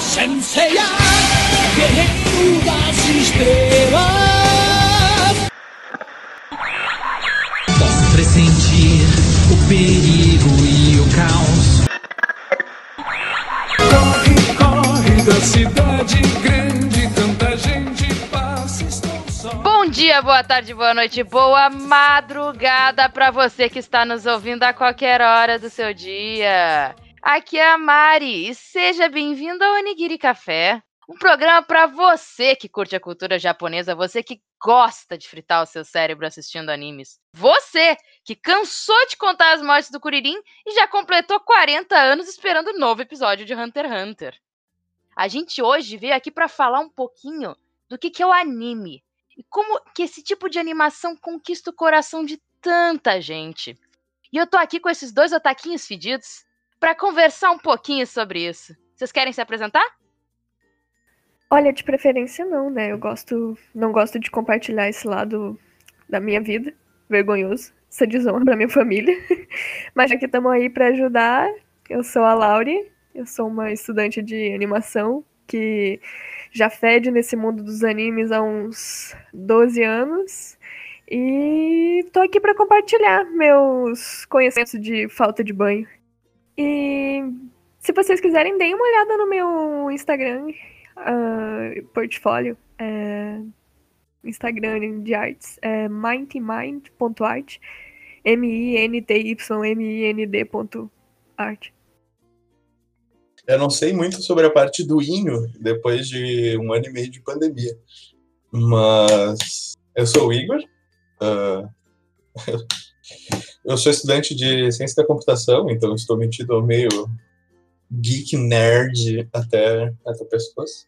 Senseiya, guerreiro das estrelas. Posso pressentir o perigo e o caos. Boa tarde, boa noite, boa madrugada pra você que está nos ouvindo a qualquer hora do seu dia. Aqui é a Mari e seja bem-vindo ao Onigiri Café, um programa pra você que curte a cultura japonesa, você que gosta de fritar o seu cérebro assistindo animes. Você que cansou de contar as mortes do Kuririn e já completou 40 anos esperando o novo episódio de Hunter x Hunter. A gente hoje veio aqui pra falar um pouquinho do que, que é o anime e como que esse tipo de animação conquista o coração de tanta gente. E eu tô aqui com esses dois otaquinhos fedidos pra conversar um pouquinho sobre isso. Vocês querem se apresentar? Olha, de preferência não, né? Eu gosto, não gosto de compartilhar esse lado da minha vida, vergonhoso, essa desonra pra minha família. Mas já que estamos aí pra ajudar, eu sou a Laure, eu sou uma estudante de animação que já fede nesse mundo dos animes há uns 12 anos. E tô aqui pra compartilhar meus conhecimentos de falta de banho. E se vocês quiserem, deem uma olhada no meu Instagram, ah, portfólio, é, Instagram de artes, é mindmind.art, M-I-N-T-Y-M-I-N-D.art. Eu não sei muito sobre a parte do Inho depois de um ano e meio de pandemia. Mas eu sou o Igor. ah, eu sou estudante de ciência da computação, então estou metido ao meio geek nerd até, até o pescoço.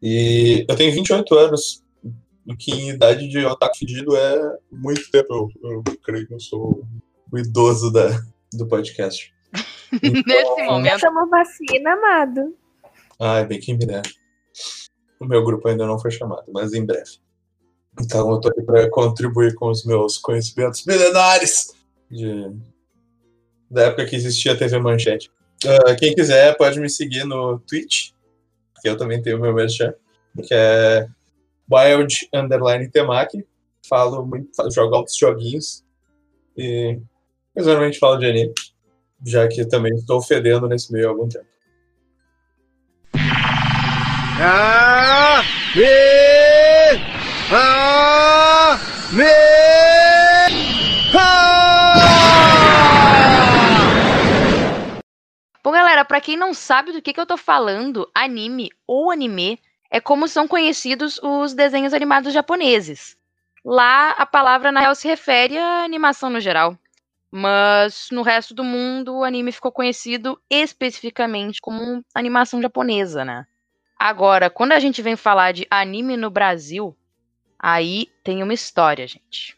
E eu tenho 28 anos, o que em idade de otaku fedido é muito tempo. Eu, eu creio que eu sou o idoso da, do podcast. Nesse momento. Essa é uma vacina, amado. Ai, bem quem me dera. O meu grupo ainda não foi chamado, mas em breve. Então eu tô aqui para contribuir com os meus conhecimentos milenares de... da época que existia a TV Manchete. Ah, quem quiser pode me seguir no Twitch, que eu também tenho o meu merchan, que é Wild Underline Temaki. Falo muito, falo- jogo altos joguinhos e geralmente falo de anime, já que também estou fedendo nesse meio há algum tempo. Ah! Me! Ah! Me! Ah! Bom, galera, pra quem não sabe do que, que eu tô falando, anime ou anime é como são conhecidos os desenhos animados japoneses. Lá, a palavra, na real, se refere à animação no geral. Mas no resto do mundo, o anime ficou conhecido especificamente como animação japonesa, né? Agora, quando a gente vem falar de anime no Brasil, aí tem uma história, gente.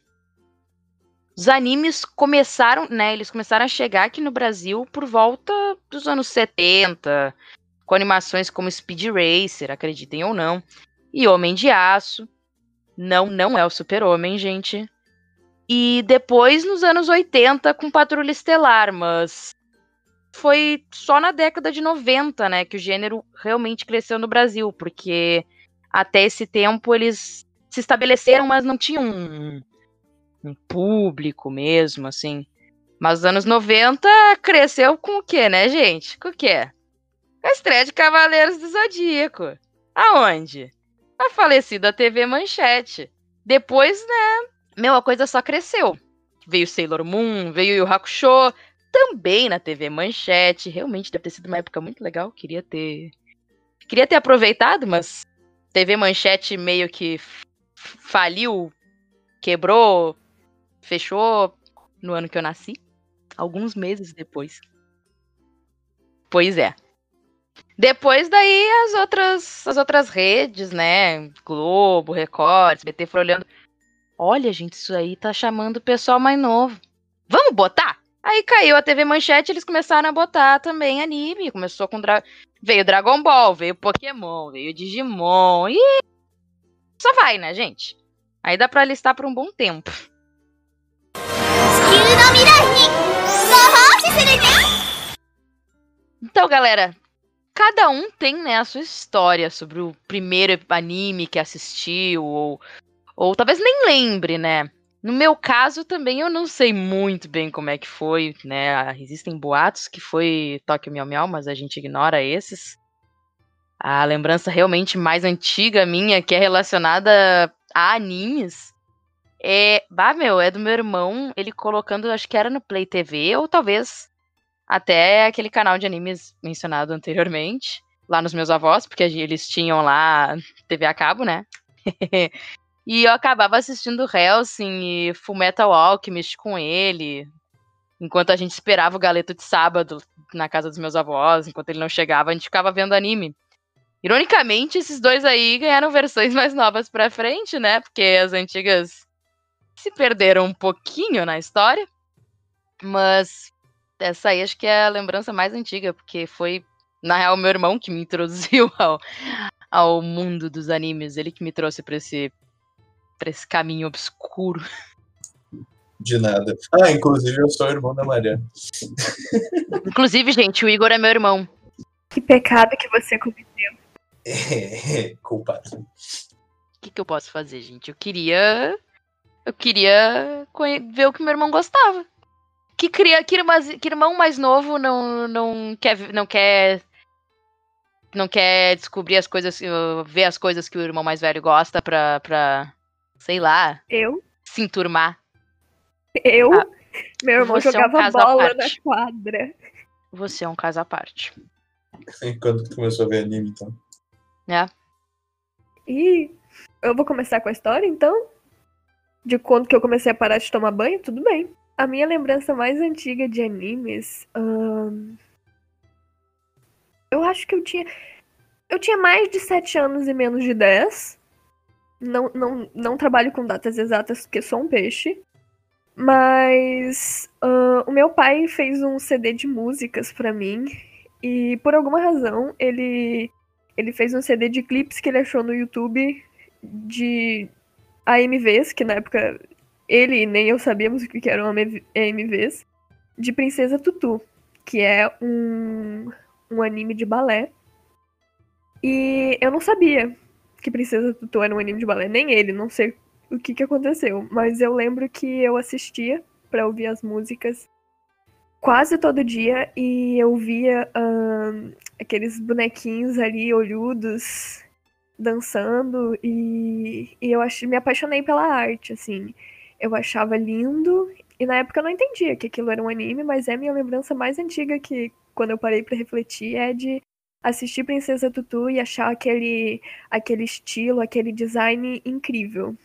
Os animes começaram, né? Eles começaram a chegar aqui no Brasil por volta dos anos 70, com animações como Speed Racer, acreditem ou não, e Homem de Aço. Não, não é o Super-Homem, gente. E depois, nos anos 80, com Patrulha Estelar, mas foi só na década de 90, né, que o gênero realmente cresceu no Brasil, porque até esse tempo eles se estabeleceram, mas não tinham um, um público mesmo, assim. Mas nos anos 90 cresceu com o quê, né, gente? Com o quê? Com a estreia de Cavaleiros do Zodíaco. Aonde? Na falecida TV Manchete. Depois, né, meu, a coisa só cresceu. Veio Sailor Moon, veio Yu Hakusho, também na TV Manchete. Realmente deve ter sido uma época muito legal. Queria ter. Queria ter aproveitado, mas TV Manchete meio que faliu, quebrou, fechou no ano que eu nasci. Alguns meses depois. Pois é. Depois daí as outras, as outras redes, né? Globo, Record, SBT foram olhando. Olha, gente, isso aí tá chamando o pessoal mais novo. Vamos botar? Aí caiu a TV Manchete, eles começaram a botar também anime. Começou com. Dra... Veio Dragon Ball, veio Pokémon, veio Digimon. E. Só vai, né, gente? Aí dá pra listar por um bom tempo. Então, galera, cada um tem né, a sua história sobre o primeiro anime que assistiu ou ou talvez nem lembre, né? No meu caso, também eu não sei muito bem como é que foi, né? Existem boatos que foi Tokyo Miau Miau, mas a gente ignora esses. A lembrança realmente mais antiga minha, que é relacionada a animes, é. Bah, meu, é do meu irmão, ele colocando, acho que era no Play TV, ou talvez até aquele canal de animes mencionado anteriormente, lá nos meus avós, porque eles tinham lá TV a cabo, né? E eu acabava assistindo Helsing e Fullmetal Alchemist com ele, enquanto a gente esperava o galeto de sábado na casa dos meus avós, enquanto ele não chegava, a gente ficava vendo anime. Ironicamente, esses dois aí ganharam versões mais novas pra frente, né? Porque as antigas se perderam um pouquinho na história. Mas essa aí acho que é a lembrança mais antiga, porque foi, na real, meu irmão que me introduziu ao, ao mundo dos animes. Ele que me trouxe pra esse pra esse caminho obscuro. De nada. Ah, inclusive eu sou irmão da Mariana. Inclusive, gente, o Igor é meu irmão. Que pecado que você cometeu. É, culpado. O que, que eu posso fazer, gente? Eu queria. Eu queria ver o que meu irmão gostava. Que, cria, que, irmã, que irmão mais novo não, não, quer, não quer. Não quer descobrir as coisas. Ver as coisas que o irmão mais velho gosta pra, pra sei lá, Eu? se enturmar. Eu? Ah, Meu irmão você é um jogava bola na quadra. Você é um caso à parte. Quando tu começou a ver anime, então? Né? E eu vou começar com a história, então? De quando que eu comecei a parar de tomar banho? Tudo bem. A minha lembrança mais antiga de animes. ahn, Eu acho que eu tinha. Eu tinha mais de 7 anos e menos de 10. Não, não, não trabalho com datas exatas porque sou um peixe. Mas ahn, o meu pai fez um CD de músicas pra mim. E por alguma razão ele ele fez um CD de clipes que ele achou no YouTube de AMVs, que na época ele nem eu sabíamos o que eram AMVs, de Princesa Tutu, que é um, um anime de balé. E eu não sabia que Princesa Tutu era um anime de balé, nem ele, não sei o que, que aconteceu, mas eu lembro que eu assistia pra ouvir as músicas quase todo dia e eu via aqueles bonequinhos ali olhudos dançando e, e eu ach, me apaixonei pela arte, assim. Eu achava lindo e na época eu não entendia que aquilo era um anime, mas é a minha lembrança mais antiga que quando eu parei pra refletir é de assistir Princesa Tutu e achar aquele aquele estilo, aquele design incrível.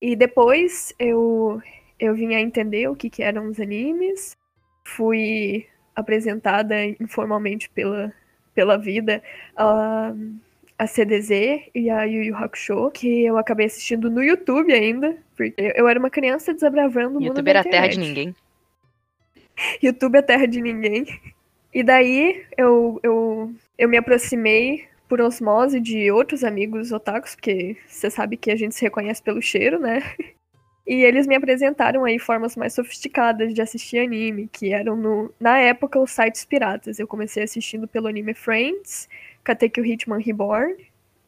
E depois eu eu vim a entender o que que eram os animes, fui apresentada informalmente pela pela vida a, a CDZ e a Yu Yu Hakusho, que eu acabei assistindo no YouTube ainda, porque eu era uma criança desabravando o mundo YouTube era a terra de ninguém. YouTube é terra de ninguém. E daí eu, eu, eu me aproximei por osmose de outros amigos otakus, porque você sabe que a gente se reconhece pelo cheiro, né? E eles me apresentaram aí formas mais sofisticadas de assistir anime, que eram no, na época os sites piratas. Eu comecei assistindo pelo anime Friends, Katekyo Hitman Reborn,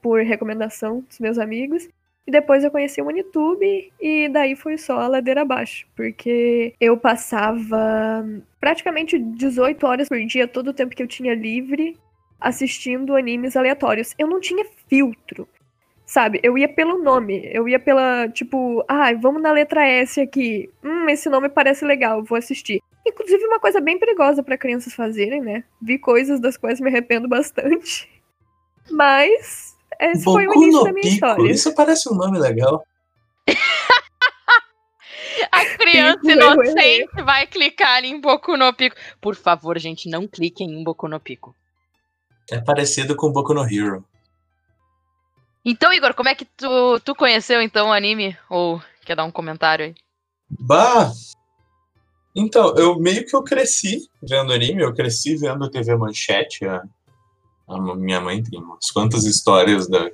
por recomendação dos meus amigos. E depois eu conheci o YouTube e daí foi só a ladeira abaixo, porque eu passava praticamente 18 horas por dia, todo o tempo que eu tinha livre, assistindo animes aleatórios. Eu não tinha filtro. Sabe, eu ia pelo nome, eu ia pela, tipo, ah, vamos na letra S aqui. Hum, esse nome parece legal, vou assistir. Inclusive, uma coisa bem perigosa para crianças fazerem, né? Vi coisas das quais me arrependo bastante. Mas esse foi o Boku início da minha Pico, história. isso parece um nome legal. A criança Pico, inocente vai clicar em Boku no Pico. Por favor, gente, não cliquem em Boku no Pico. É parecido com Boku no Hero. Então, Igor, como é que tu, tu conheceu então o anime? Ou quer dar um comentário aí? Bah! Então, eu meio que eu cresci vendo anime, eu cresci vendo TV Manchete. A, a minha mãe tem umas quantas histórias da,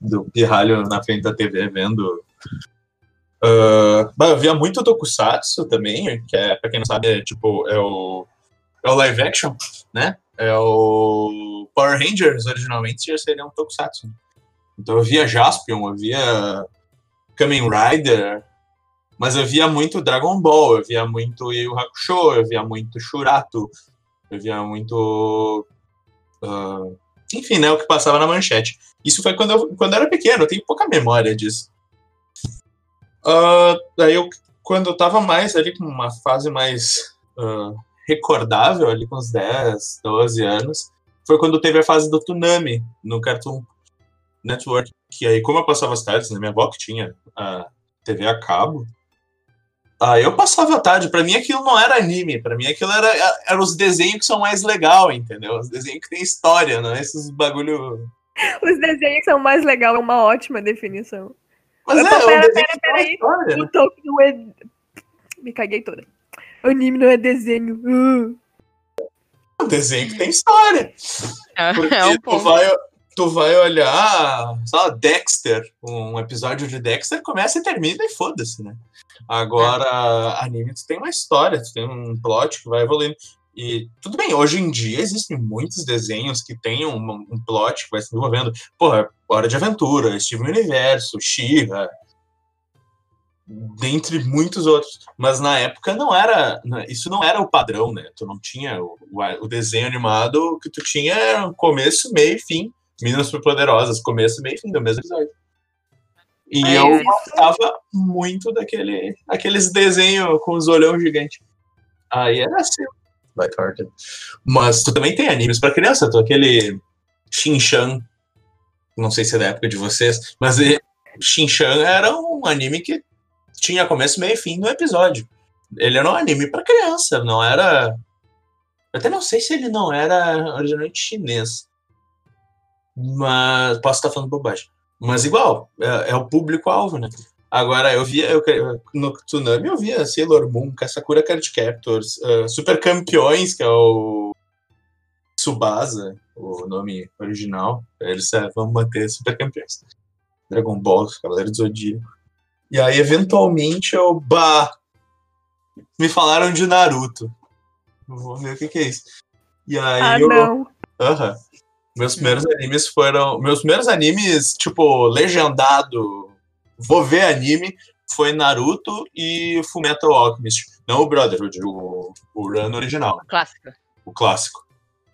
do pirralho na frente da TV vendo. Ah, bah, eu via muito Tokusatsu também, que é, pra quem não sabe, é tipo, é o, é o live action, né? é o Power Rangers, originalmente, já seria um Tokusatsu. Então eu via Jaspion, eu via Kamen Rider, mas eu via muito Dragon Ball, eu via muito Yu Hakusho, eu via muito Shurato, eu via muito... Uh, enfim, né, o que passava na manchete. Isso foi quando eu, quando eu era pequeno, eu tenho pouca memória disso. Uh, daí eu, quando eu tava mais ali com uma fase mais uh, recordável, ali com uns 10, 12 anos, foi quando teve a fase do Tsunami no Cartoon Network. Que aí, como eu passava as tardes, né, minha avó que tinha a TV a cabo, aí eu passava a tarde. Pra mim aquilo não era anime, pra mim aquilo era, era os desenhos que são mais legal, entendeu? Os desenhos que tem história, não é esses bagulho. Os desenhos que são mais legal é uma ótima definição. Mas Eu é, pera, pera, pera uma aí. história, né? O Toku não é. Me caguei toda. Anime não é desenho. Uh. um desenho que tem história. Porque É um tu, vai, tu vai olhar, sei lá, Dexter, um episódio de Dexter começa e termina e foda-se, né? Agora, anime, tu tem uma história, tu tem um plot que vai evoluindo. E tudo bem, hoje em dia existem muitos desenhos que têm um, um plot que vai se desenvolvendo. Porra, Hora de Aventura, Steven Universo, She-Ra, dentre muitos outros. Mas na época não era. Isso não era o padrão, né? Tu não tinha o, o- desenho animado que tu tinha começo, meio e fim. Minas Superpoderosas, começo, meio e fim do mesmo episódio. E É, eu gostava muito daquele, aqueles desenhos com os olhão gigantes. Aí era assim. Lighthearted. Mas tu também tem animes pra criança, tu aquele Shin-Chan. Não sei se é da época de vocês, mas Shin-Chan era um anime que tinha começo, meio e fim no episódio. Ele era um anime pra criança, não era. Eu até não sei se ele não era originalmente chinês. Mas. Posso estar falando bobagem. Mas igual, é, é o público-alvo, né? Agora, eu via. Eu, no Tsunami eu via Sailor Moon, Kassakura Card Captors, uh, Super Campeões, que é o. Tsubasa, o nome original. Eles é, vão manter Super Campeões. Dragon Ball, Cavaleiro do Zodíaco. E aí, eventualmente, eu. Bah! Me falaram de Naruto. Vou ver o que, que é isso. E aí Ah, eu. não. Aham. Meus primeiros animes foram. Meus primeiros animes, tipo, legendado. Vou ver anime. Foi Naruto e Fullmetal Alchemist. Não o Brotherhood, o, o run original, Clássico. o clássico.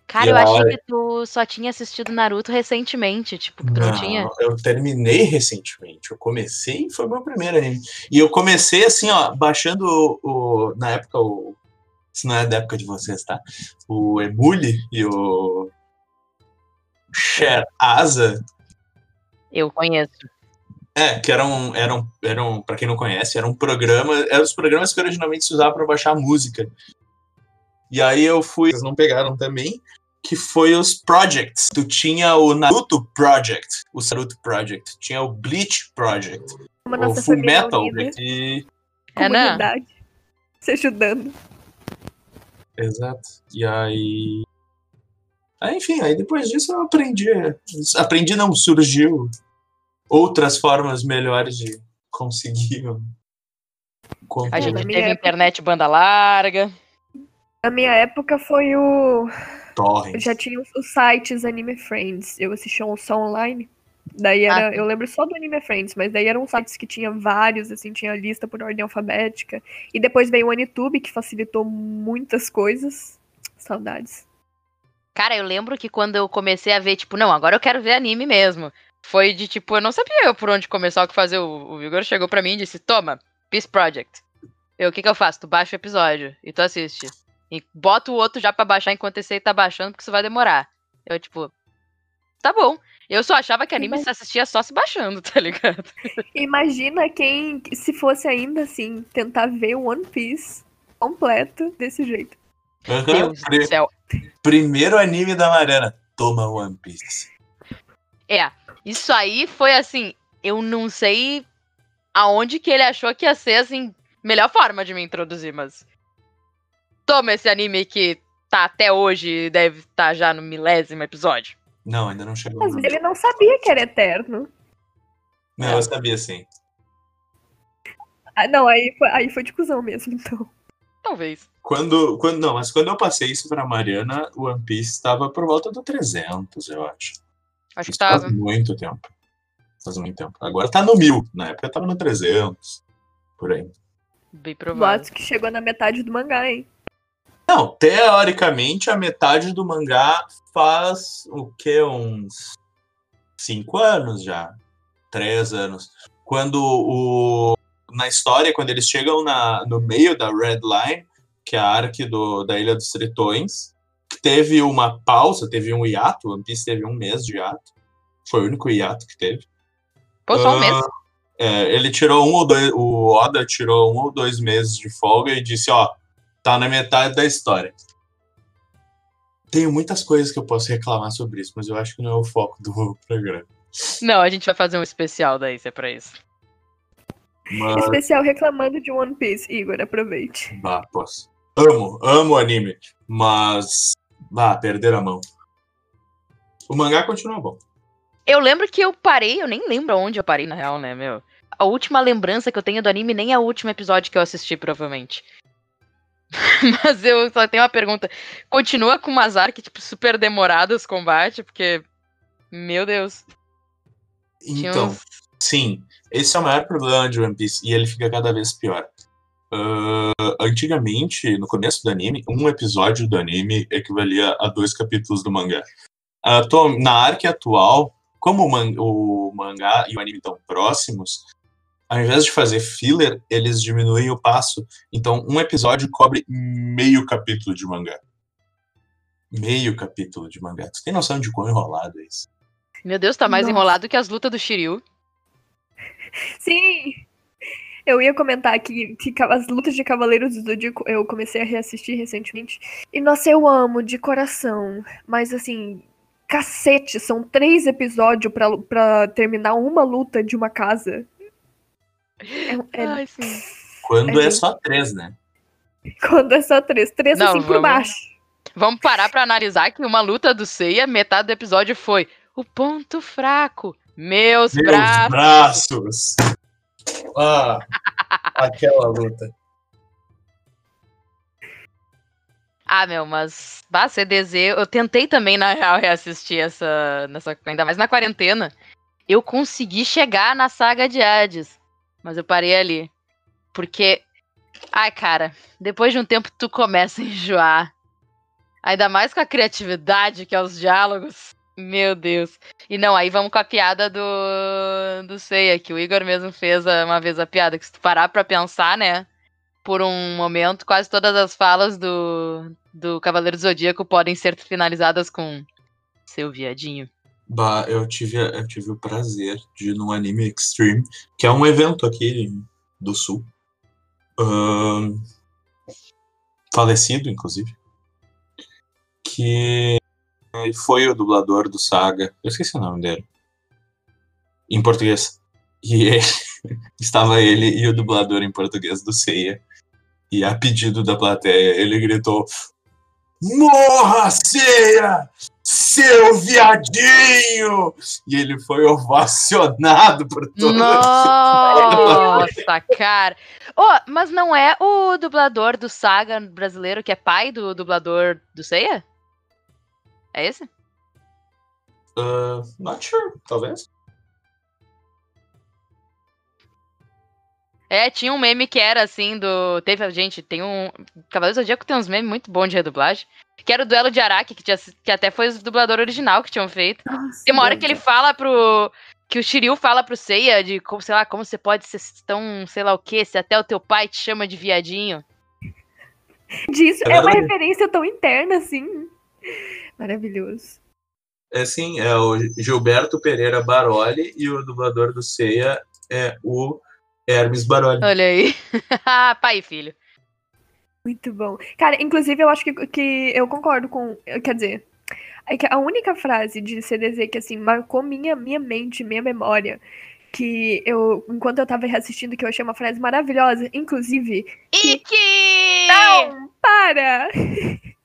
Cara, E eu achei aí- que tu só tinha assistido Naruto recentemente. Tipo, que tu não, tinha. eu terminei recentemente. Eu comecei e foi meu primeiro anime. E eu comecei assim, ó, baixando o. o- na época, o. Isso não é da época de vocês, tá? O Emule e o. Share Asa. Eu conheço. É, que eram, eram, eram para quem não conhece, eram um programa, eram os programas que originalmente se usava para baixar música. E aí eu fui, eles não pegaram também, que foi os projects. Tu tinha o Naruto Project, o Naruto Project, tinha o Bleach Project, Uma o nossa Full Metal unida, e É, né? comunidade. Se ajudando. exato. E aí Aí, enfim, aí depois disso eu aprendi, aprendi não, surgiu outras formas melhores de conseguir A gente teve época- internet banda larga. Na minha época foi o. torrent. Já tinha os, sites Anime Friends. Eu assistia um só online. Daí era. Ah, eu lembro só do Anime Friends, mas daí eram sites que tinha vários, assim, tinha lista por ordem alfabética. E depois veio o Anitube, que facilitou muitas coisas. Saudades. Cara, eu lembro que quando eu comecei a ver, tipo, não, agora eu quero ver anime mesmo. Foi de tipo, eu não sabia por onde começar o que fazer. O, o Vigor chegou pra mim e disse: Toma, Peace Project. Eu, o que que eu faço? Tu baixa o episódio e tu assiste. E bota o outro já pra baixar enquanto esse aí tá baixando, porque isso vai demorar. Eu, tipo, tá bom. Eu só achava que anime Mas- se assistia só se baixando, tá ligado? Imagina quem, se fosse ainda assim, tentar ver o One Piece completo desse jeito. Aham, Deus pri- do céu. Primeiro anime da Mariana. Toma One Piece. É, isso aí foi assim, eu não sei aonde que ele achou que ia ser, assim, melhor forma de me introduzir, mas. Toma esse anime que tá até hoje e deve estar já no milésimo episódio. Não, ainda não chegou. Mas ele não sabia que era eterno. Não, eu sabia sim. Ah, não, aí foi, aí foi de cuzão mesmo, então. Talvez. Quando, quando, não, mas quando eu passei isso pra Mariana, o One Piece estava por volta do 300, eu acho. Acho que tava. faz muito tempo. Faz muito tempo. Agora tá no mil. Na época tava no 300. Por aí. Bem provável. Boatos que chegou na metade do mangá, hein? Não, teoricamente a metade do mangá faz o quê? Uns cinco anos já. Três anos. Quando o. Na história, quando eles chegam na, no meio da Red Line, que é a arque do, da Ilha dos Tritões, teve uma pausa, teve um hiato, o One Piece teve um mês de hiato. Foi o único hiato que teve. Pô, só um Ah, mês. É, ele tirou um ou dois. O Oda tirou um ou dois meses de folga e disse: Ó, tá na metade da história. Tenho muitas coisas que eu posso reclamar sobre isso, mas eu acho que não é o foco do programa. Não, a gente vai fazer um especial daí, se é pra isso. Mas, Especial reclamando de One Piece. Igor, aproveite. bah, posso. Amo, amo o anime, mas, bah, perder a mão. O mangá continua bom. Eu lembro que eu parei, eu nem lembro onde eu parei, na real, né, meu? A última lembrança que eu tenho do anime nem é o último episódio que eu assisti, provavelmente. Mas eu só tenho uma pergunta. Continua com umas arques, tipo, super demorado os combates, porque. Meu Deus. Tinha Então, uns- Sim, esse é o maior problema de One Piece e ele fica cada vez pior. Ah, antigamente, no começo do anime, um episódio do anime equivalia a dois capítulos do mangá. Atual- na arc atual, como o, man- o mangá e o anime estão próximos, ao invés de fazer filler, eles diminuem o passo. Então, um episódio cobre meio capítulo de mangá. Meio capítulo de mangá. Tu tem noção de quão enrolado é isso? Meu Deus, tá mais Nossa. enrolado que as lutas do Shiryu. Sim! Eu ia comentar que, que as lutas de Cavaleiros do Zodíaco eu comecei a reassistir recentemente. E nossa, eu amo de coração. Mas assim, cacete, são três episódios pra, terminar uma luta de uma casa. É, é- Ai, sim. Quando É é só três, né? quando é só três. Três Não, assim por vamos- baixo. Vamos parar pra analisar que uma luta do Seiya, metade do episódio foi o ponto fraco. Meus, Meus braços. braços! Ah, aquela luta. Ah, meu, mas. Bah, CDZ, eu tentei também, na real, reassistir essa. Nessa, ainda mais na quarentena. Eu consegui chegar na saga de Hades. Mas eu parei ali. Porque. Ai, cara, depois de um tempo tu começa a enjoar. Ainda mais com a criatividade, que é os diálogos. Meu Deus. E não, aí vamos com a piada do. do Seiya, que o Igor mesmo fez uma vez a piada. Que se tu parar pra pensar, né? Por um momento, quase todas as falas do, do Cavaleiro do Zodíaco podem ser finalizadas com seu viadinho. Bah, eu tive, eu tive o prazer de ir num Anime Extreme, que é um evento aqui do Sul. Ahn, falecido, inclusive. Que foi o dublador do Saga. Eu esqueci o nome dele. Em português. E ele- estava ele e o dublador em português do Seiya. E a pedido da plateia, ele gritou: Morra, Seiya! Seu viadinho! E ele foi ovacionado por todos. Nossa, cara. Oh, mas não é o dublador do Saga brasileiro que é pai do dublador do Seiya? É esse? Uh, not sure, talvez. É, tinha um meme que era assim do. Teve, gente, tem um. Cavaleiro do Zodíaco tem uns memes muito bons de redublagem. Que era o duelo de Araki, que, tinha, que até foi o dublador original que tinham feito. Tem uma hora que ele fala pro. Que o Shiryu fala pro Seiya de como, sei lá, como você pode ser tão, sei lá o que, se até o teu pai te chama de viadinho. Disso, É é uma referência tão interna assim. Maravilhoso. É sim, é o Gilberto Pereira Baroli e o dublador do Ceia é o Hermes Baroli. Olha aí. pai e filho. Muito bom. Cara, inclusive eu acho que, que eu concordo com. Quer dizer, é que a única frase de CDZ que assim marcou minha, minha mente, minha memória, que eu, enquanto eu tava reassistindo, que eu achei uma frase maravilhosa, inclusive. Iki! Não, para!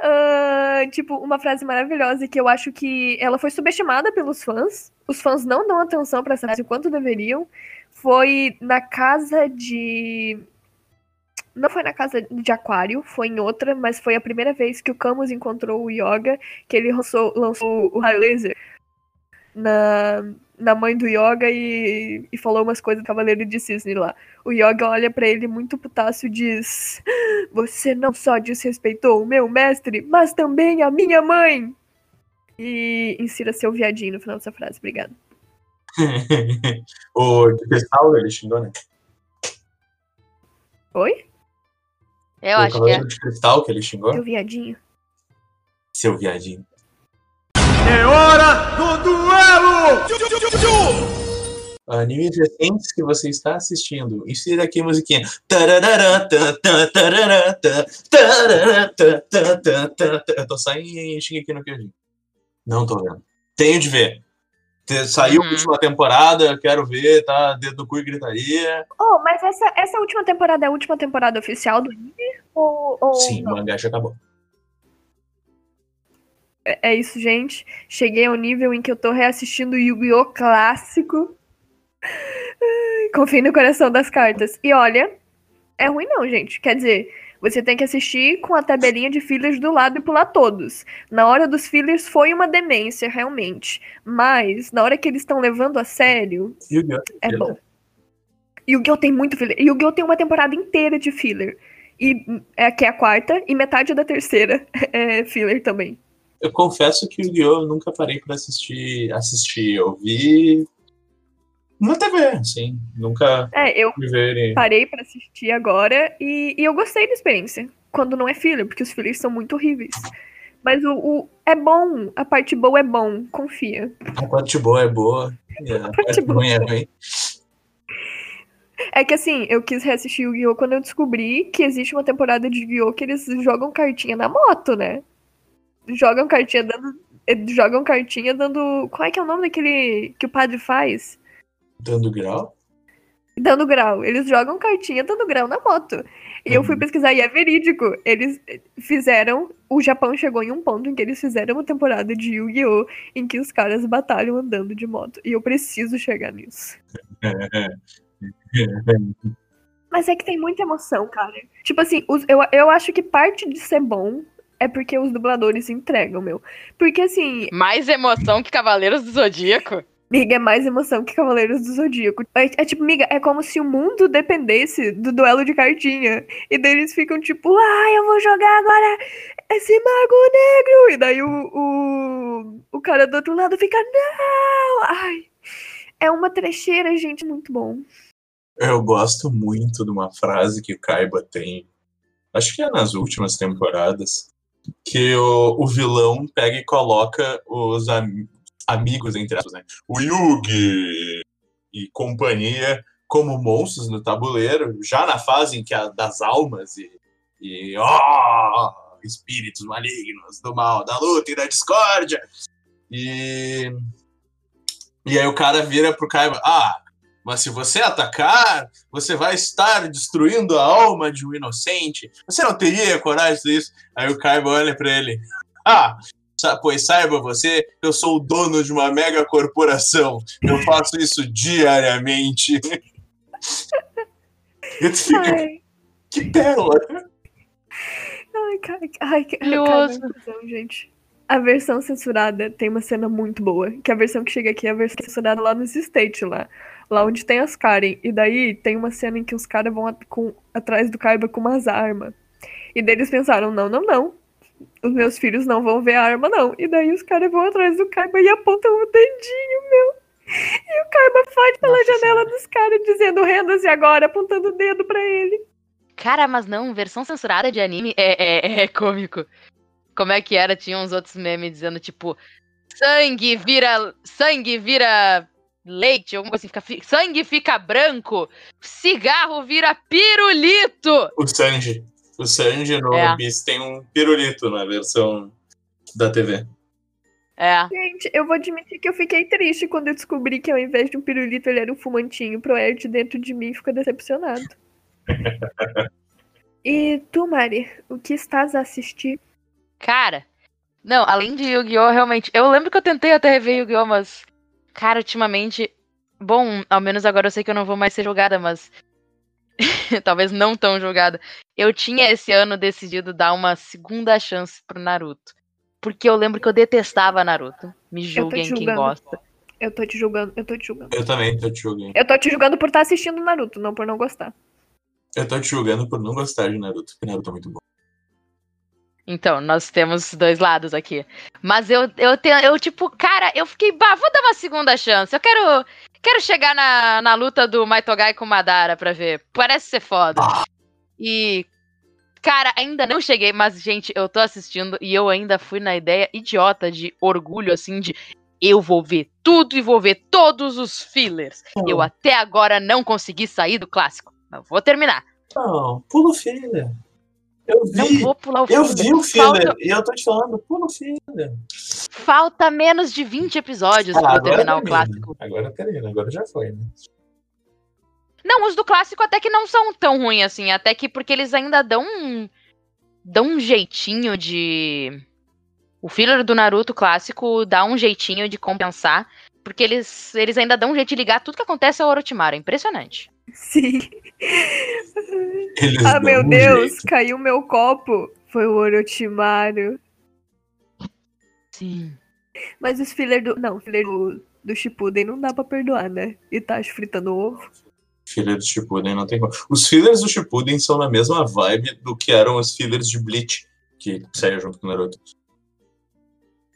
Ah, tipo, uma frase maravilhosa que eu acho que ela foi subestimada pelos fãs. Os fãs não dão atenção pra essa frase o quanto deveriam. Foi na casa de. Não foi na casa de Aquário, foi em outra, mas foi a primeira vez que o Camus encontrou o Yoga, que ele lançou, lançou o raio laser na, na mãe do Yoga e, e falou umas coisas do Cavaleiro de Cisne lá. O Yoga olha pra ele muito putaço e diz: Você não só desrespeitou o meu mestre, mas também a minha mãe! E insira seu viadinho no final dessa frase, obrigado. o de cristal ele xingou, né? Oi? Eu o acho que é. de cristal que ele xingou? Seu viadinho. Seu viadinho. É hora do duelo! Animes recentes que você está assistindo. Insira aqui a musiquinha. Eu tô só em Shingeki no Kyojin. Não tô vendo. Tenho de ver. Saiu Uhum. a última temporada, quero ver, tá? Dedo no cu e gritaria. Oh, mas essa, essa última temporada é a última temporada oficial do anime? Ou, ou Sim, o não? mangá já acabou. É é isso, gente. Cheguei ao nível em que eu tô reassistindo o Yu-Gi-Oh! clássico. Ai, Confie no coração das cartas. E olha, é ruim não, gente. Quer dizer, você tem que assistir com a tabelinha de fillers do lado e pular todos. Na hora dos fillers foi uma demência, realmente. Mas, na hora que eles estão levando a sério, Yu-Gi-Oh! é bom. Yu-Gi-Oh! tem muito filler. Yu-Gi-Oh! tem uma temporada inteira de filler. E é, que é a quarta, e metade da terceira é filler também. Eu confesso que Yu-Gi-Oh! eu nunca parei pra assistir. assistir. Eu vi na TV, assim. Nunca É, eu parei pra assistir agora e, e eu gostei da experiência. Quando não é filler, porque os fillers são muito horríveis. Mas o, o- é bom, a parte boa é bom, confia. A parte boa é boa. E a parte boa ruim é ruim. É que assim, eu quis reassistir o Yu-Gi-Oh! quando eu descobri que existe uma temporada de Yu-Gi-Oh! que eles jogam cartinha na moto, né? Jogam cartinha dando. Jogam cartinha dando. Qual é que é o nome daquele que o padre faz? Dando grau? Dando grau. Eles jogam cartinha dando grau na moto. E eu fui Uhum. pesquisar e é verídico. Eles fizeram. O Japão chegou em um ponto em que eles fizeram uma temporada de Yu-Gi-Oh! em que os caras batalham andando de moto. E eu preciso chegar nisso. Mas é que tem muita emoção, cara. Tipo assim, eu, eu acho que parte de ser bom é porque os dubladores entregam, meu. Porque assim, Mais emoção que Cavaleiros do Zodíaco. Miga, é mais emoção que Cavaleiros do Zodíaco. É, é tipo, miga, é como se o mundo dependesse do duelo de cartinha. E daí eles ficam tipo, ah, eu vou jogar agora esse mago negro. E daí o, o, o cara do outro lado fica, não! Ai, é uma trecheira, gente, muito bom. Eu gosto muito de uma frase que o Kaiba tem, acho que é nas últimas temporadas, que o, o vilão pega e coloca os am- amigos, entre aspas, né? O Yugi e companhia como monstros no tabuleiro, já na fase em que a, das almas e, e ó, espíritos malignos do mal, da luta e da discórdia. E, e aí o cara vira pro Kaiba, ah, mas se você atacar, você vai estar destruindo a alma de um inocente. Você não teria coragem de fazer isso? Aí o Kaiba olha pra ele. Ah, pois saiba você, eu sou o dono de uma mega corporação. Eu faço isso diariamente. E tu fica, Ai, que pérola. ai, cara, ai, que- Maravilhoso. cara, gente. A versão censurada tem uma cena muito boa. Que a versão que chega aqui é a versão censurada lá nos States, lá. Lá onde tem as Karen. E daí tem uma cena em que os caras vão at- com- atrás do Kaiba com umas armas. E daí eles pensaram, não, não, não. Os meus filhos não vão ver a arma, não. E daí os caras vão atrás do Kaiba e apontam o dedinho, meu. E o Kaiba foge pela Nossa janela dos caras, dizendo, renda-se agora, apontando o dedo pra ele. Cara, mas não, versão censurada de anime é, é, é cômico. Como é que era? Tinha uns outros memes dizendo, tipo, sangue vira. Sangue vira leite, alguma coisa assim, fica, fi- sangue fica branco, cigarro vira pirulito. O Sanji. O Sanji no É. Piece tem um pirulito na versão da TV. É. Gente, eu vou admitir que eu fiquei triste quando eu descobri que ao invés de um pirulito ele era um fumantinho. Pro Erd dentro de mim ficou decepcionado. e tu, Mari, o que estás a assistir? Cara, não, além de Yu-Gi-Oh! realmente. Eu lembro que eu tentei até rever Yu-Gi-Oh! Mas, cara, ultimamente. Bom, ao menos agora eu sei que eu não vou mais ser jogada, mas. talvez não tão julgada, eu tinha esse ano decidido dar uma segunda chance pro Naruto. Porque eu lembro que eu detestava Naruto. Me julguem quem gosta. Eu tô te julgando, eu tô te julgando. Eu também tô te julgando. Eu tô te julgando por estar assistindo Naruto, não por não gostar. Eu tô te julgando por não gostar de Naruto, porque Naruto é muito bom. Então, nós temos dois lados aqui. Mas eu, eu tenho, eu, tipo, cara, eu fiquei, bah, vou dar uma segunda chance. Eu quero, quero chegar na, na luta do Maitogai com o Madara pra ver. Parece ser foda. E, cara, ainda não cheguei, mas, gente, eu tô assistindo e eu ainda fui na ideia idiota de orgulho, assim, de eu vou ver tudo e vou ver todos os fillers. Eu até agora não consegui sair do clássico. Mas vou terminar. Não, pula o filler. Eu Não vi. vou pular o Eu filler. vi o filler Falta, e eu tô te falando, pula o filler. falta menos de 20 episódios Ah, pra eu terminar o clássico. Agora termina, agora já foi, né? Não, os do clássico até que não são tão ruins assim. Até que porque eles ainda dão um. dão um jeitinho de. O filler do Naruto clássico dá um jeitinho de compensar. Porque eles, eles ainda dão um jeito de ligar tudo que acontece ao Orochimaru. É impressionante. Sim. Eles Ah, meu um Deus, jeito. caiu meu copo. Foi o Orochimaru. Sim. Mas os filler do. Não, filler do, do Shippuden não dá pra perdoar, né? Itachi fritando ovo. Filler do Shippuden não tem como. Os fillers do Shippuden são na mesma vibe do que eram os fillers de Bleach, que saiu junto com o Naruto.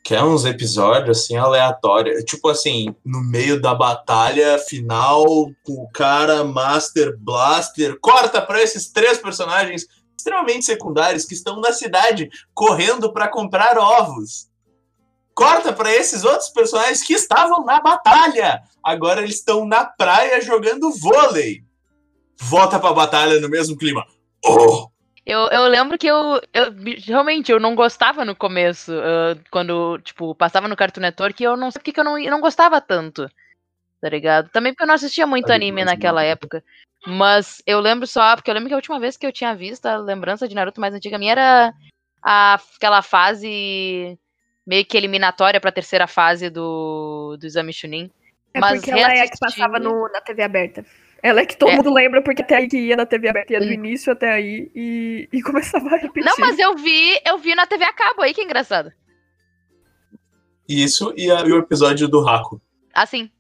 Que é uns episódios, assim, aleatórios. Tipo assim, no meio da batalha final, com o cara Master Blaster, corta pra esses três personagens extremamente secundários que estão na cidade correndo pra comprar ovos. Corta pra esses outros personagens que estavam na batalha. Agora eles estão na praia jogando vôlei. Volta pra batalha no mesmo clima. Oh! Eu, eu lembro que eu, eu- Realmente, eu não gostava no começo. ah, quando, tipo, passava no Cartoon Network, eu não sei porque que eu não, eu não gostava tanto. Tá ligado? Também porque eu não assistia muito Sabe, anime naquela não. época. Mas eu lembro só, porque eu lembro que a última vez que eu tinha visto a lembrança de Naruto mais antiga minha era a, aquela fase meio que eliminatória pra terceira fase do, do Exame Chunin. É Mas porque ela é a que passava no, na TV aberta. Ela é que todo É. mundo lembra, porque até aí que ia na TV aberta, ia do início até aí e, e começava a repetir. Não, mas eu vi, eu vi na TV a cabo aí, que engraçado. Isso e, a- e o episódio do Raku. Assim,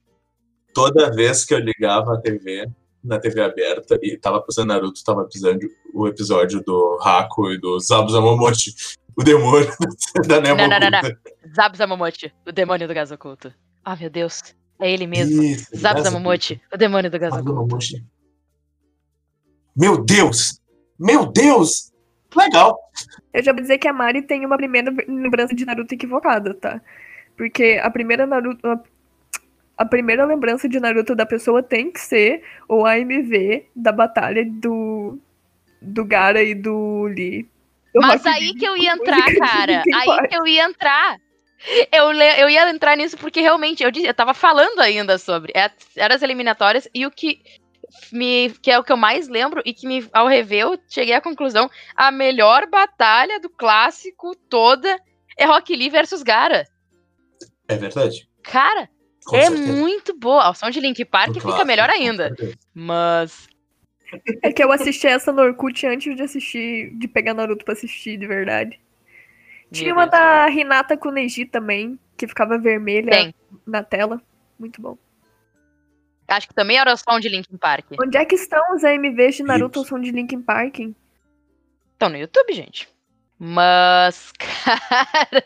Toda vez que eu ligava a TV, na TV aberta, e tava passando Naruto, tava pisando o episódio do Raku e do Zabuzamomochi, o demônio da Nemo Não, não, não, não. Oculta. Zab Zamomochi, o demônio do gás oculto. Ah, meu Deus. É ele mesmo. Isso, Zab Gaza Zamomochi, o demônio do. Zabuzamomochi. Meu Deus! Meu Deus! Legal! Eu já vou dizer que a Mari tem uma primeira lembrança de Naruto equivocada, tá? Porque a primeira Naruto. A, a primeira lembrança de Naruto da pessoa tem que ser o AMV da batalha do. do Gara e do Lee. Do Mas aí que eu ia entrar, cara. Aí que eu ia entrar. Eu, le- eu ia entrar nisso porque realmente, eu, disse- eu tava falando ainda sobre. é- Eram as eliminatórias e o que. Me, que é o que eu mais lembro e que me, ao rever eu cheguei à conclusão: a melhor batalha do clássico toda é Rock Lee versus Gara. É verdade. Cara, Com é certeza. muito boa. A som de Link Park fica clássico, melhor ainda. Mas. É que eu assisti essa no Orkut antes de assistir, de pegar Naruto pra assistir, de verdade. Tinha uma da Hinata Kuneji também, que ficava vermelha Tem. na tela. Muito bom. Acho que também era o som de Linkin Park. Onde é que estão os AMVs de Naruto Isso. ou som de Linkin Park? Estão no YouTube, gente. Mas, cara,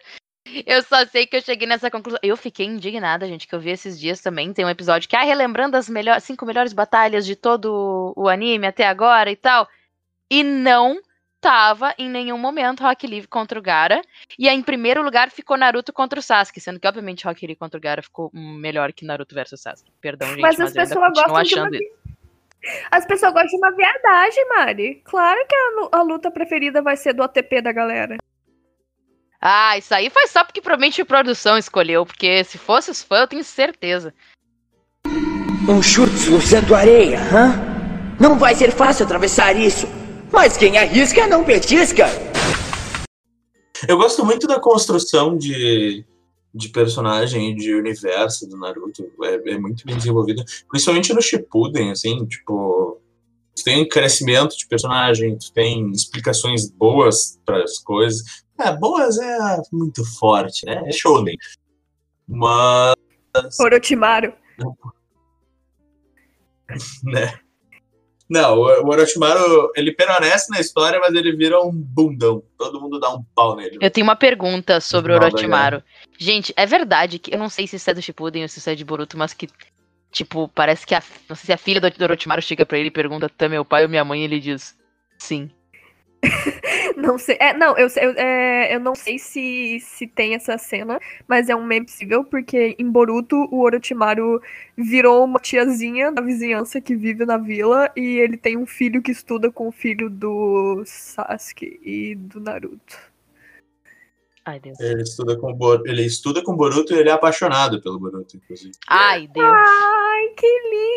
eu só sei que eu cheguei nessa conclusão. Eu fiquei indignada, gente, que eu vi esses dias também. Tem um episódio que, ah, relembrando as melhores, cinco melhores batalhas de todo o anime até agora e tal. E não tava em nenhum momento Rock Lee contra o Gara. E aí, em primeiro lugar ficou Naruto contra o Sasuke, sendo que, obviamente, Rock Lee contra o Gara ficou melhor que Naruto versus Sasuke. Perdão, gente, Mas mas, as pessoas gostam de uma achando isso. As pessoas gostam de uma viadagem, Mari. Claro que a, a luta preferida vai ser do ATP da galera. Ah, isso aí foi só porque provavelmente a produção escolheu, porque se fosse os fãs, eu tenho certeza. Um chute usando areia, hã? Não vai ser fácil atravessar isso. Mas quem arrisca não petisca. Eu gosto muito da construção de, de personagem e de universo do Naruto. É, é muito bem desenvolvida. Principalmente no Shippuden, assim, tipo... tu tem crescimento de personagem, tu tem explicações boas para as coisas. É, boas é muito forte, né? É shonen. Mas, Orochimaru. né? Não, o Orochimaru, ele permanece na história, mas ele vira um bundão. Todo mundo dá um pau nele. Eu tenho uma pergunta sobre o Orochimaru. Gente, é verdade que eu não sei se isso é do Shippuden ou se isso é de Boruto, mas que tipo, parece que a não sei se a filha do do Orochimaru chega pra ele e pergunta: "Tu é meu pai ou minha mãe?" E ele diz: "Sim". Não sei. É, não, eu, eu, é, eu não sei se, se tem essa cena, mas é um meme possível, porque em Boruto o Orochimaru virou uma tiazinha da vizinhança que vive na vila e ele tem um filho que estuda com o filho do Sasuke e do Naruto. Ai, Deus. Ele estuda com Bor- ele estuda com Boruto e ele é apaixonado pelo Boruto, inclusive. Ai, Deus. Ai, que lindo!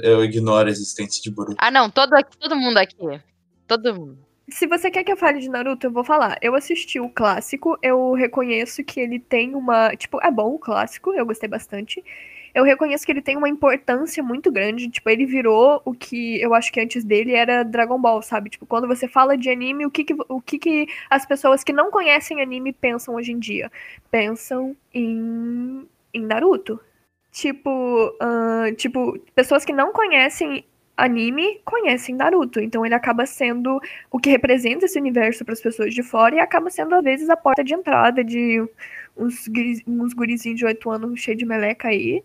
Eu ignoro a existência de Boruto. Ah, não, todo aqui, todo mundo aqui. Todo mundo. Se você quer que eu fale de Naruto, eu vou falar. Eu assisti o clássico, eu reconheço que ele tem uma. Tipo, é bom o clássico, eu gostei bastante. Eu reconheço que ele tem uma importância muito grande. Tipo, ele virou o que eu acho que antes dele era Dragon Ball, sabe? Tipo, quando você fala de anime, o que, que, o que, que as pessoas que não conhecem anime pensam hoje em dia? Pensam em, em Naruto. Tipo, ahn, tipo, pessoas que não conhecem anime conhecem Naruto. Então ele acaba sendo o que representa esse universo para as pessoas de fora e acaba sendo, às vezes, a porta de entrada de uns, uns gurizinhos de 8 anos cheio de meleca aí.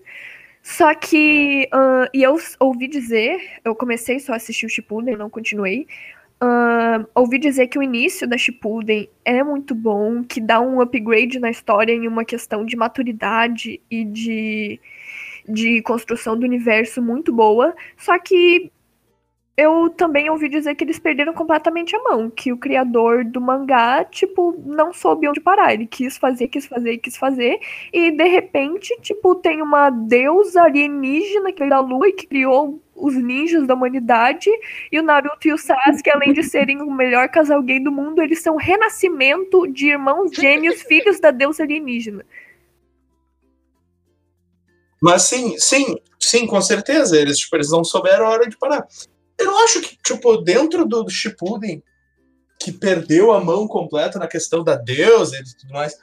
Só que, ahn, e eu ouvi dizer, eu comecei só a assistir o Shippuden, não continuei. Ahn, ouvi dizer que o início da Shippuden é muito bom, que dá um upgrade na história em uma questão de maturidade e de, de construção do universo muito boa. Só que eu também ouvi dizer que eles perderam completamente a mão, que o criador do mangá, tipo, não soube onde parar. Ele quis fazer, quis fazer, quis fazer, e de repente, tipo, tem uma deusa alienígena que veio da lua e que criou os ninjas da humanidade, e o Naruto e o Sasuke, além de serem o melhor casal gay do mundo, eles são o renascimento de irmãos gêmeos, filhos da deusa alienígena. Mas sim, sim, sim, com certeza. Eles, tipo, eles não souberam a hora de parar. Eu não acho que, tipo, dentro do, do Shippuden, que perdeu a mão completa na questão da deusa e tudo mais.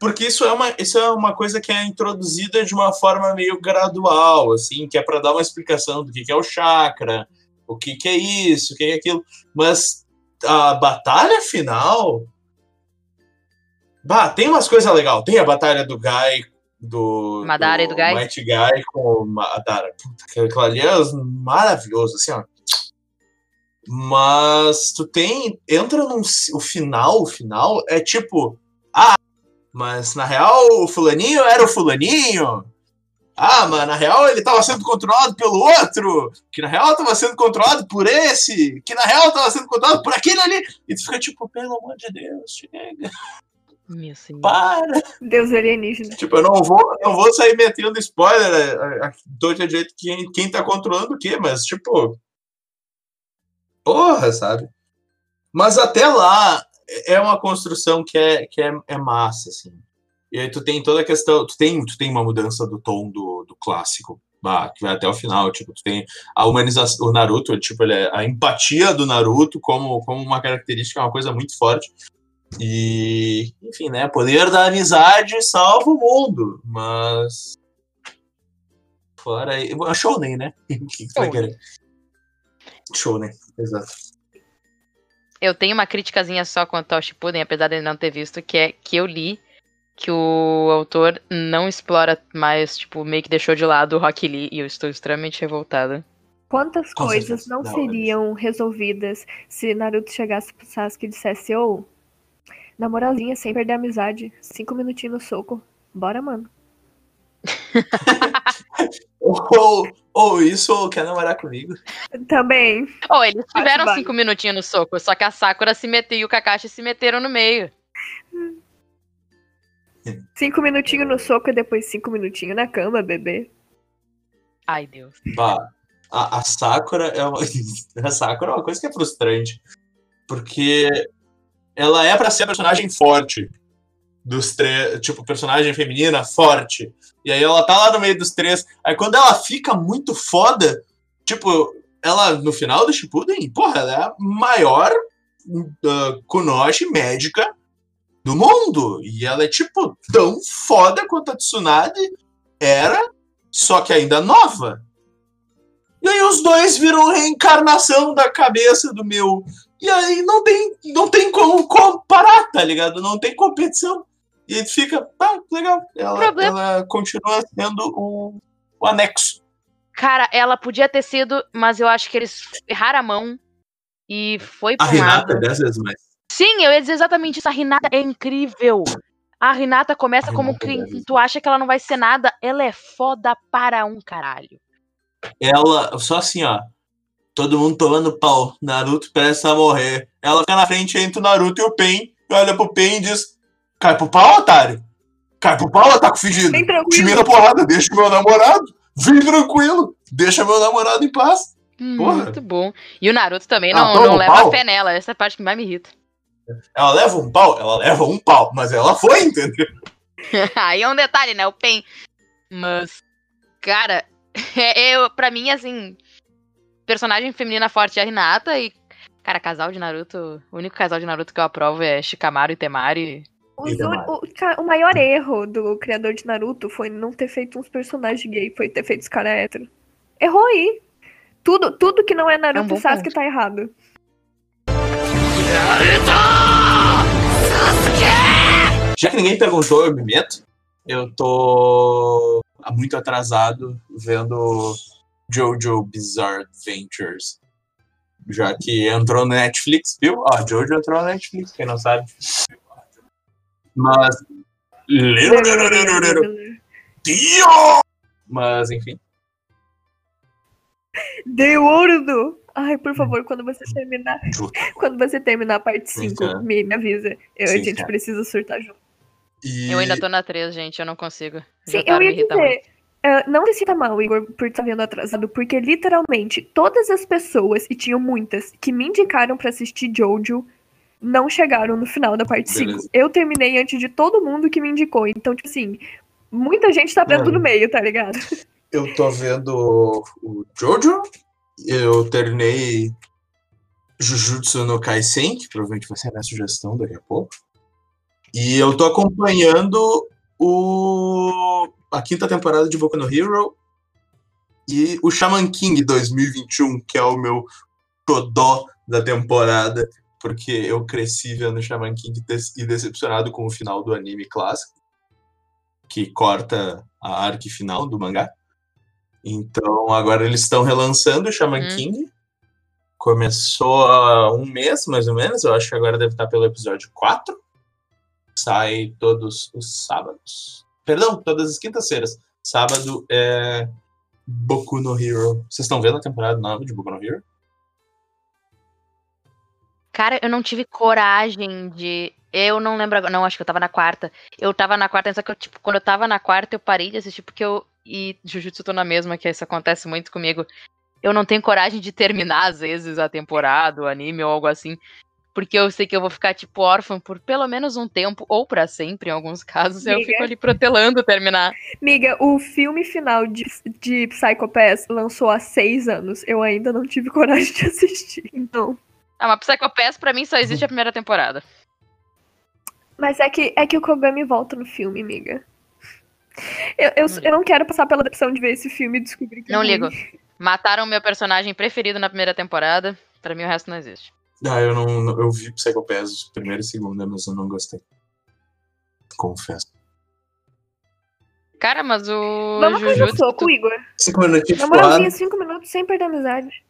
Porque isso é uma, isso é uma coisa que é introduzida de uma forma meio gradual, assim, que é para dar uma explicação do que, que é o chakra, o que, que é isso, o que é aquilo. Mas a batalha final. Bah, tem umas coisas legais. Tem a batalha do Guy do, Madara e do Guy? Might Guy com o Madara. Puta, aquilo ali é maravilhoso, assim, ó. Mas tu tem. Entra num. O final, o final é tipo. Ah, mas na real o fulaninho era o fulaninho. Ah, mas na real ele tava sendo controlado pelo outro. Que na real tava sendo controlado por esse. Que na real tava sendo controlado por aquele ali. E tu fica tipo, pelo amor de Deus, chega. Meu senhor. Para! Deus alienígena. Tipo, eu não vou, não vou sair metendo spoiler a- a- do jeito quem, quem tá controlando o quê, mas tipo. Porra, sabe? Mas até lá é uma construção que é, que é, é massa, assim. E aí tu tem toda a questão. Tu tem, tu tem uma mudança do tom do, do clássico. bah, que vai até o final, tipo, tu tem a humanização, o Naruto, tipo, ele é, a empatia do Naruto como, como uma característica, é uma coisa muito forte. E, enfim, né? Poder da amizade salva o mundo, mas. Fora aí. É Shounen, né? O que, que tu vai Shounen. Querer? Shounen, exato. Eu tenho uma criticazinha só quanto ao Shippuden, apesar de ele não ter visto, que é que eu li que o autor não explora mais, tipo, meio que deixou de lado o Rock Lee, e eu estou extremamente revoltada. Quantas Com coisas certeza. não Não, seriam resolvidas se Naruto chegasse pro Sasuke e dissesse, ô, na moralzinha, sem perder a amizade, cinco minutinhos no soco. Bora, mano. Ou, ou isso, ou quer namorar comigo. Também. Oh, eles tiveram válido. cinco minutinhos no soco, só que a Sakura se meteu e o Kakashi se meteram no meio. Cinco minutinhos no soco e depois cinco minutinhos na cama, bebê. Ai, Deus. Bah, a, a Sakura é uma. A Sakura é uma coisa que é frustrante. Porque ela é pra ser a personagem forte dos três. Tipo, personagem feminina forte. E aí ela tá lá no meio dos três. Aí quando ela fica muito foda, Tipo, ela, no final do Shippuden, porra, ela é a maior uh, Kunoshi médica do mundo. E ela é, tipo, tão foda quanto a Tsunade era, só que ainda nova. E aí os dois viram reencarnação da cabeça do meu. E aí não tem, não tem como comparar, tá ligado? Não tem competição. E ele fica, ah, legal. Ela, ela continua sendo o, o anexo. Cara, ela podia ter sido, mas eu acho que eles erraram a mão e foi A pra um Renata é dez vezes mais. Sim, eu ia dizer exatamente isso. A Renata é incrível. A Renata começa A como Renata é quem belíssima. tu acha que ela não vai ser nada. Ela é foda para um caralho. Ela, só assim, ó. Todo mundo tomando pau. Naruto presta a morrer. Ela fica na frente entre o Naruto e o Pen. E olha pro Pen e diz: Cai pro pau, otário. Cai pro pau, ataco fedido. Bem tranquilo. Time da porrada, deixa o meu namorado. Vem tranquilo. Deixa meu namorado em paz. Porra. Muito bom. E o Naruto também Ah, não, não um leva pau. fé nela. Essa é a parte que mais me irrita. Ela leva um pau? Ela leva um pau. Mas ela foi, entendeu? Aí é um detalhe, né? O Pen. Mas, cara, é, eu, pra mim, assim, personagem feminina forte é a Hinata e, cara, casal de Naruto, o único casal de Naruto que eu aprovo é Shikamaru e Temari. Demais. o, o maior erro do criador de Naruto foi não ter feito uns personagens gay, foi ter feito os caras hétero. Errou aí. Tudo, tudo que não é Naruto É um e Sasuke ponto. tá errado. Já que ninguém perguntou, eu me meto. Eu tô muito atrasado vendo Jojo Bizarre Adventures. Já que entrou no Netflix, viu? Ó, Jojo entrou no Netflix, quem não sabe. Mas. Dio! Mas, enfim. Deu ouro do. Ai, por favor, quando você terminar. Quando você terminar a parte Sim, 5, cara. me, me avisa. Eu, Sim, a gente cara. precisa surtar junto. E... Eu ainda tô na 3, gente, eu não consigo. Sim, Jotaro eu ia dizer. eh, não se sinta mal, Igor, por estar vendo atrasado, porque literalmente todas as pessoas, e tinham muitas, que me indicaram pra assistir Jojo, não chegaram no final da parte 5. Beleza. Eu terminei antes de todo mundo que me indicou. Então, tipo assim, muita gente tá vendo Mano. no meio, tá ligado? Eu tô vendo o Jojo. Eu terminei Jujutsu no Kaisen, que provavelmente vai ser a minha sugestão daqui a pouco. E eu tô acompanhando o a quinta temporada de Boku no Hero e o Shaman King 2021, que é o meu xodó da temporada, porque eu cresci vendo Shaman King e decepcionado com o final do anime clássico, que corta a arque final do mangá. Então agora eles estão relançando o Shaman Hum. King. Começou há um mês, mais ou menos. Eu acho que agora deve estar pelo episódio 4. Sai todos os sábados. Perdão, todas as quintas-feiras. Sábado é Boku no Hero. Vocês estão vendo a temporada nova de Boku no Hero? Cara, eu não tive coragem de. Eu não lembro agora. Não, acho que eu tava na quarta. Eu tava na quarta, só que eu, tipo, quando eu tava na quarta, eu parei de assistir porque eu. E Jujutsu tô na mesma, que isso acontece muito comigo. Eu não tenho coragem de terminar, às vezes, a temporada, o anime ou algo assim. Porque eu sei que eu vou ficar, tipo, órfã por pelo menos um tempo, ou pra sempre, em alguns casos. e Eu fico ali protelando terminar. Miga, o filme final de, de Psycho Pass lançou há seis anos. Eu ainda não tive coragem de assistir. Então. Ah, mas Psycho Pass pra mim só existe a primeira temporada. Mas é que, é que o Kogami volta no filme, miga. Eu, eu, eu não quero passar pela depressão de ver esse filme e descobrir que é Não ruim. ligo. Mataram meu personagem preferido na primeira temporada. Pra mim o resto não existe. Ah, eu não. não- Eu vi Psycho Pass primeira e segunda, mas eu não gostei. Confesso. Cara, mas o Vamos Jujutsu. soco, Igor. Cinco minutinhos Na moralzinha, cinco minutos sem perder a amizade.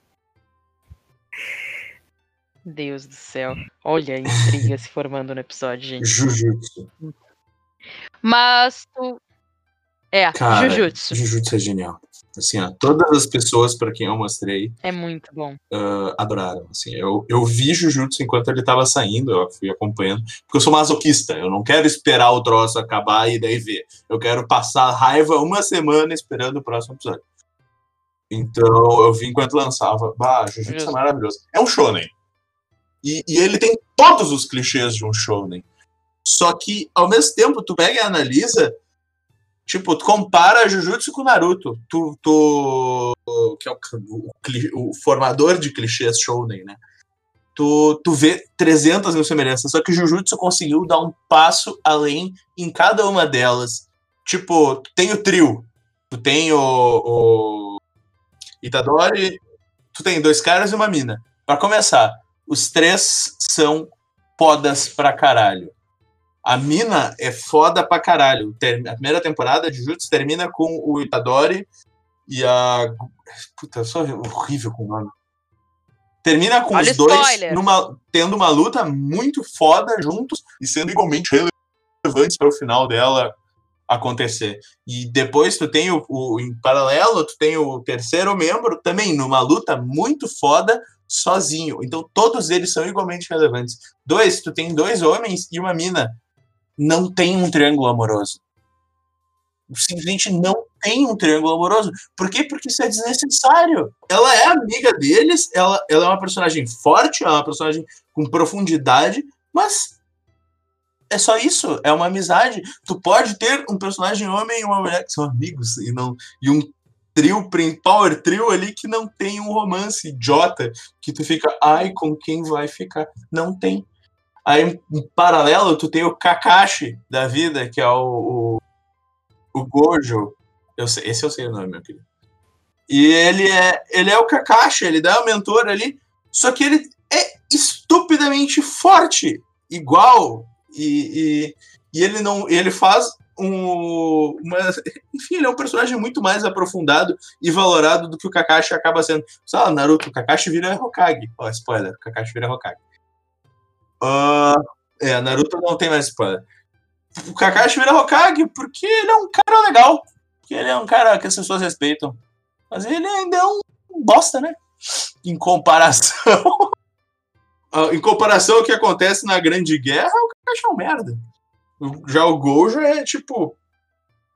Deus do céu. Olha a intriga se formando no episódio, gente. Jujutsu. Mas tu. É, Cara, Jujutsu. Jujutsu é genial. Assim, ó, todas as pessoas para quem eu mostrei É muito bom. ah, adoraram. Assim, eu, eu vi Jujutsu enquanto ele tava saindo, eu fui acompanhando, porque eu sou masoquista, eu não quero esperar o troço acabar e daí ver. Eu quero passar raiva uma semana esperando o próximo episódio. Então, eu vi enquanto lançava. Bah, Jujutsu é maravilhoso. É um shonen. E, e ele tem todos os clichês de um shonen. Só que, ao mesmo tempo, tu pega e analisa, Tipo, tu compara Jujutsu com Naruto. Tu, tu que é o, o, o formador de clichês shounen, né? Tu, tu vê 300 mil semelhanças, só que Jujutsu conseguiu dar um passo além em cada uma delas. Tipo, tu tem o trio, tu tem o, o Itadori, tu tem dois caras e uma mina. Pra começar, os três são fodas pra caralho. A mina é foda pra caralho. A primeira temporada de Jujutsu termina com o Itadori e a. Puta, eu sou horrível com o nome. Termina com Olha os dois numa, tendo uma luta muito foda juntos e sendo igualmente relevantes para o final dela acontecer. E depois tu tem o, o- em paralelo, tu tem o terceiro membro também numa luta muito foda sozinho. Então todos eles são igualmente relevantes. Dois, tu tem dois homens e uma mina. Não tem um triângulo amoroso. Simplesmente não tem um triângulo amoroso. Por quê? Porque isso é desnecessário. Ela é amiga deles, ela, ela é uma personagem forte, ela é uma personagem com profundidade, mas é só isso, é uma amizade. Tu pode ter um personagem homem e uma mulher que são amigos e não e um trio, power trio ali que não tem um romance idiota que tu fica, ai, com quem vai ficar? Não tem. Aí, em paralelo, tu tem o Kakashi da vida, que é o, o, o Gojo. Eu sei, esse eu sei o nome, meu querido. E ele é, ele é o Kakashi, ele dá o mentor ali, só que ele é estupidamente forte, igual, e, e, e ele não, ele faz um, uma, enfim, ele é um personagem muito mais aprofundado e valorado do que o Kakashi acaba sendo. Só Naruto, o Kakashi vira Hokage. Ó, spoiler, o Kakashi vira Hokage. Ah, é, Naruto não tem mais spoiler. O Kakashi vira Hokage porque ele é um cara legal. Porque ele é um cara que as pessoas respeitam. Mas ele ainda é um bosta, né? Em comparação. Ah, em comparação ao que acontece na Grande Guerra, o Kakashi é um merda. Já o Gojo é tipo.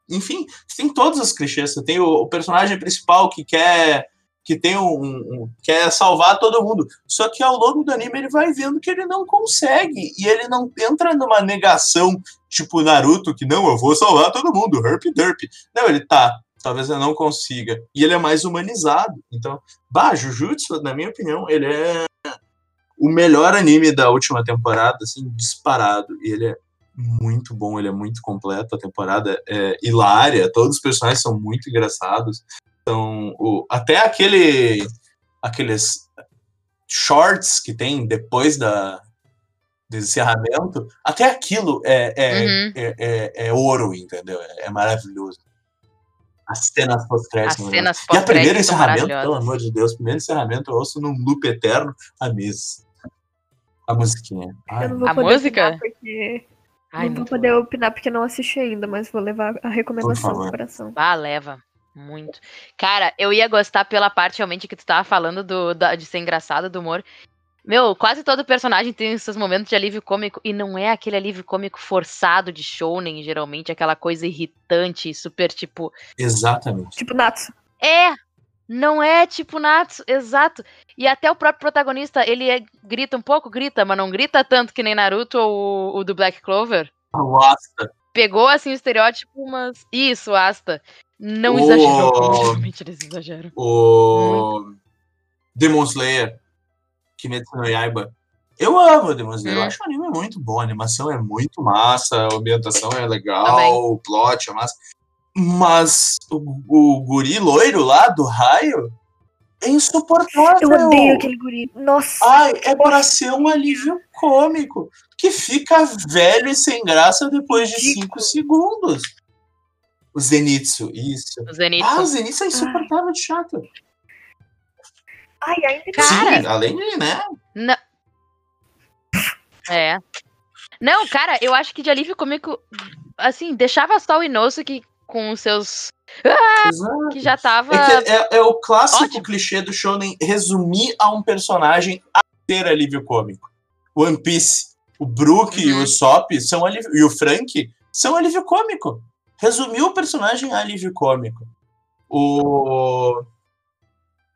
Enfim, tem todos os clichês. Você tem o, o personagem principal que quer. Que tem um, um- quer salvar todo mundo. Só que ao longo do anime ele vai vendo que ele não consegue. E ele não entra numa negação, tipo Naruto, que não, eu vou salvar todo mundo, herp derp. Não, ele tá. Talvez eu não consiga. E ele é mais humanizado. Então, bah, Jujutsu, na minha opinião, ele é o melhor anime da última temporada, assim, disparado. E ele é muito bom, ele é muito completo. A temporada é hilária, todos os personagens são muito engraçados. Então, o, até aquele aqueles shorts que tem depois da do encerramento, até aquilo é, é, Uhum. é, é- é ouro, entendeu? É, é maravilhoso. As cenas maravilhosas. E a primeiro encerramento, pelo amor de Deus, primeiro encerramento eu ouço num loop eterno a mesa. A musiquinha. Ai, A música? porque. Ai, não vou poder opinar porque não assisti ainda, mas vou levar a recomendação no coração. Ah, leva. Muito. Cara, eu ia gostar pela parte realmente que tu tava falando do, da- de ser engraçado, do humor. Meu, quase todo personagem tem seus momentos de alívio cômico. E não é aquele alívio cômico forçado de shounen, geralmente, aquela coisa irritante e super, tipo. Exatamente. Tipo, Natsu. É! Não é tipo Natsu, exato. E até o próprio protagonista, ele é- grita um pouco, grita, mas não grita tanto que nem Naruto ou o- o do Black Clover. Nossa, Pegou, assim, o estereótipo, mas. Isso, Asta. Não Oh. exagerou, como geralmente eles exageram. o Demon Slayer, Kimetsu no Yaiba. Eu amo Demon Slayer, eu Hum. acho o anime muito bom, a animação é muito massa, a ambientação é legal, Também. o plot é massa. Mas o, o guri loiro lá do raio é insuportável. Eu odeio aquele guri. Nossa. Ai, é pra ser um alívio cômico. Que fica velho e sem graça depois de Ridículo. cinco segundos. O Zenitsu, isso. O Zenitsu. Ah, o Zenitsu é insuportável de chato. Ai, ainda que Cara. Sim, além de, né? Não. É. Não, cara, eu acho que de alívio cômico, assim, deixava só o Inosuke com os seus. Exato. Que já tava. É, é, é o clássico Ótimo. clichê do shonen resumir a um personagem a ter alívio cômico. One Piece, o Brook e Uhum. o Sop são alívio, e o Frank são alívio cômico. Resumiu o personagem a alívio cômico. O,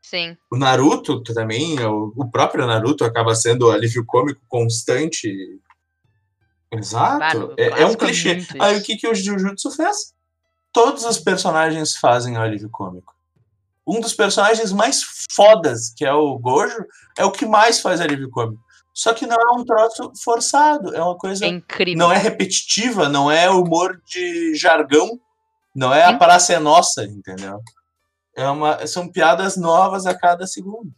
Sim. o Naruto também, o, próprio Naruto acaba sendo alívio cômico constante. Exato. Claro, é, é um é clichê. Aí o que, que o Jujutsu fez? Todos os personagens fazem o alívio cômico. Um dos personagens mais fodas, que é o Gojo, é o que mais faz alívio cômico. Só que não é um troço forçado, é uma coisa. É incrível. Não é repetitiva, não é humor de jargão, não é a Sim. praça é nossa, entendeu? É uma, são piadas novas a cada segundo.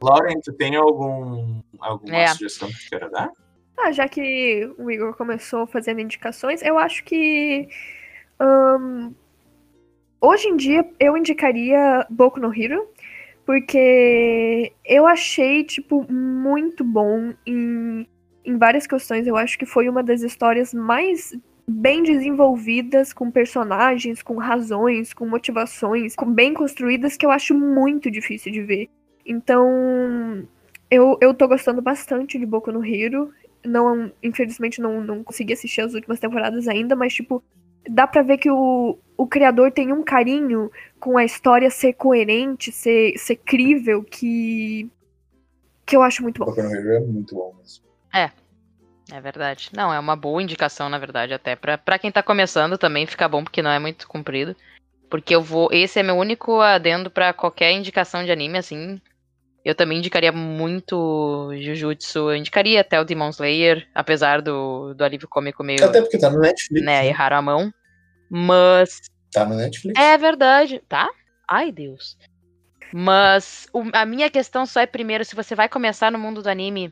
Lauren, tu tem algum, alguma É. sugestão que queira dar? Ah, já que o Igor começou fazendo indicações, eu acho que. ahn, hoje em dia eu indicaria Boku no Hero, porque eu achei, tipo, muito bom em, em várias questões. Eu acho que foi uma das histórias mais bem desenvolvidas, com personagens, com razões, com motivações, com bem construídas, que eu acho muito difícil de ver. Então, eu, eu tô gostando bastante de Boku no Hero não, infelizmente não, não consegui assistir as últimas temporadas ainda, mas tipo, dá pra ver que o, o criador tem um carinho com a história ser coerente, ser, ser crível, que que eu acho muito bom. Boku no Hero é muito bom mesmo. É verdade. Não, é uma boa indicação, na verdade, até pra, pra quem tá começando também fica bom, porque não é muito comprido. Porque eu vou. Esse é meu único adendo pra qualquer indicação de anime, assim. Eu também indicaria muito Jujutsu. Eu indicaria até o Demon Slayer, apesar do, do alívio cômico meio. Até porque tá no Netflix. né, erraram a mão. Mas Tá no Netflix. é verdade, tá? Ai, Deus. Mas o- a minha questão só é primeiro, se você vai começar no mundo do anime,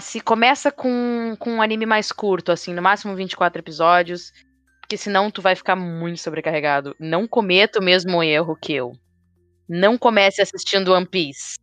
se começa com, com um anime mais curto, assim, no máximo 24 episódios, porque senão tu vai ficar muito sobrecarregado. Não cometa o mesmo erro que eu. Não comece assistindo One Piece.